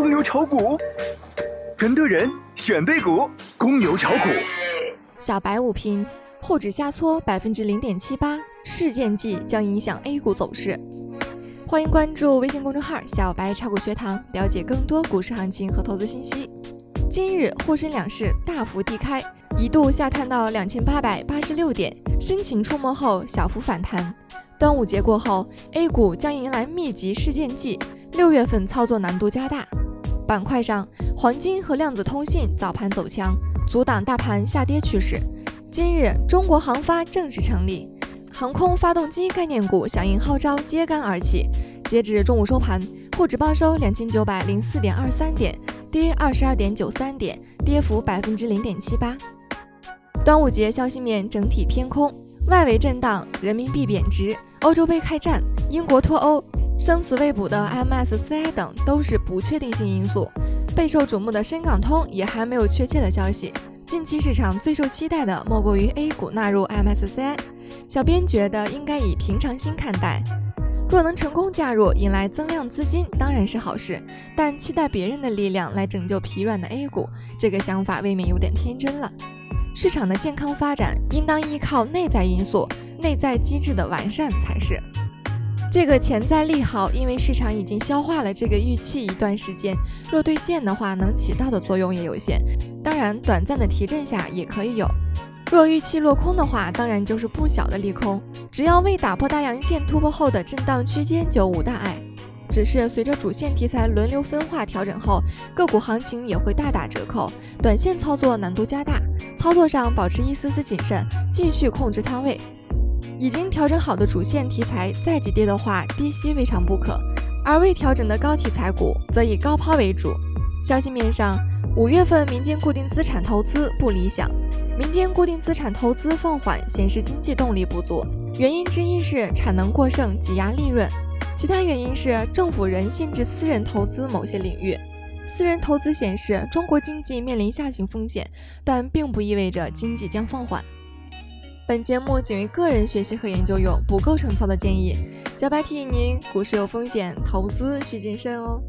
公牛炒股，跟对人选对股，公牛炒股。小白午评：沪指下挫百分之零点七八，事件季将影响 A 股走势。欢迎关注微信公众号“小白炒股学堂”，了解更多股市行情和投资信息。今日沪深两市大幅低开，一度下探到两千八百八十六点，深情触摸后小幅反弹。端午节过后，A 股将迎来密集事件季，六月份操作难度加大。板块上，黄金和量子通信早盘走强，阻挡大盘下跌趋势。今日，中国航发正式成立，航空发动机概念股响应号召揭竿而起。截至中午收盘，沪指报收两千九百零四点二三点，跌二十二点九三点，跌幅百分之零点七八。端午节消息面整体偏空，外围震荡，人民币贬值。欧洲杯开战，英国脱欧，生死未卜的 MSCI 等都是不确定性因素。备受瞩目的深港通也还没有确切的消息。近期市场最受期待的莫过于 A 股纳入 MSCI。小编觉得应该以平常心看待。若能成功加入，引来增量资金当然是好事。但期待别人的力量来拯救疲软的 A 股，这个想法未免有点天真了。市场的健康发展应当依靠内在因素。内在机制的完善才是这个潜在利好，因为市场已经消化了这个预期一段时间，若兑现的话，能起到的作用也有限。当然，短暂的提振下也可以有。若预期落空的话，当然就是不小的利空。只要未打破大阳线突破后的震荡区间就无大碍。只是随着主线题材轮流分化调整后，个股行情也会大打折扣，短线操作难度加大。操作上保持一丝丝谨慎，继续控制仓位。已经调整好的主线题材再急跌的话，低吸未尝不可；而未调整的高题材股则以高抛为主。消息面上，五月份民间固定资产投资不理想，民间固定资产投资放缓，显示经济动力不足。原因之一是产能过剩挤压利润，其他原因是政府仍限制私人投资某些领域。私人投资显示中国经济面临下行风险，但并不意味着经济将放缓。本节目仅为个人学习和研究用，不构成操作建议。小白提醒您：股市有风险，投资需谨慎哦。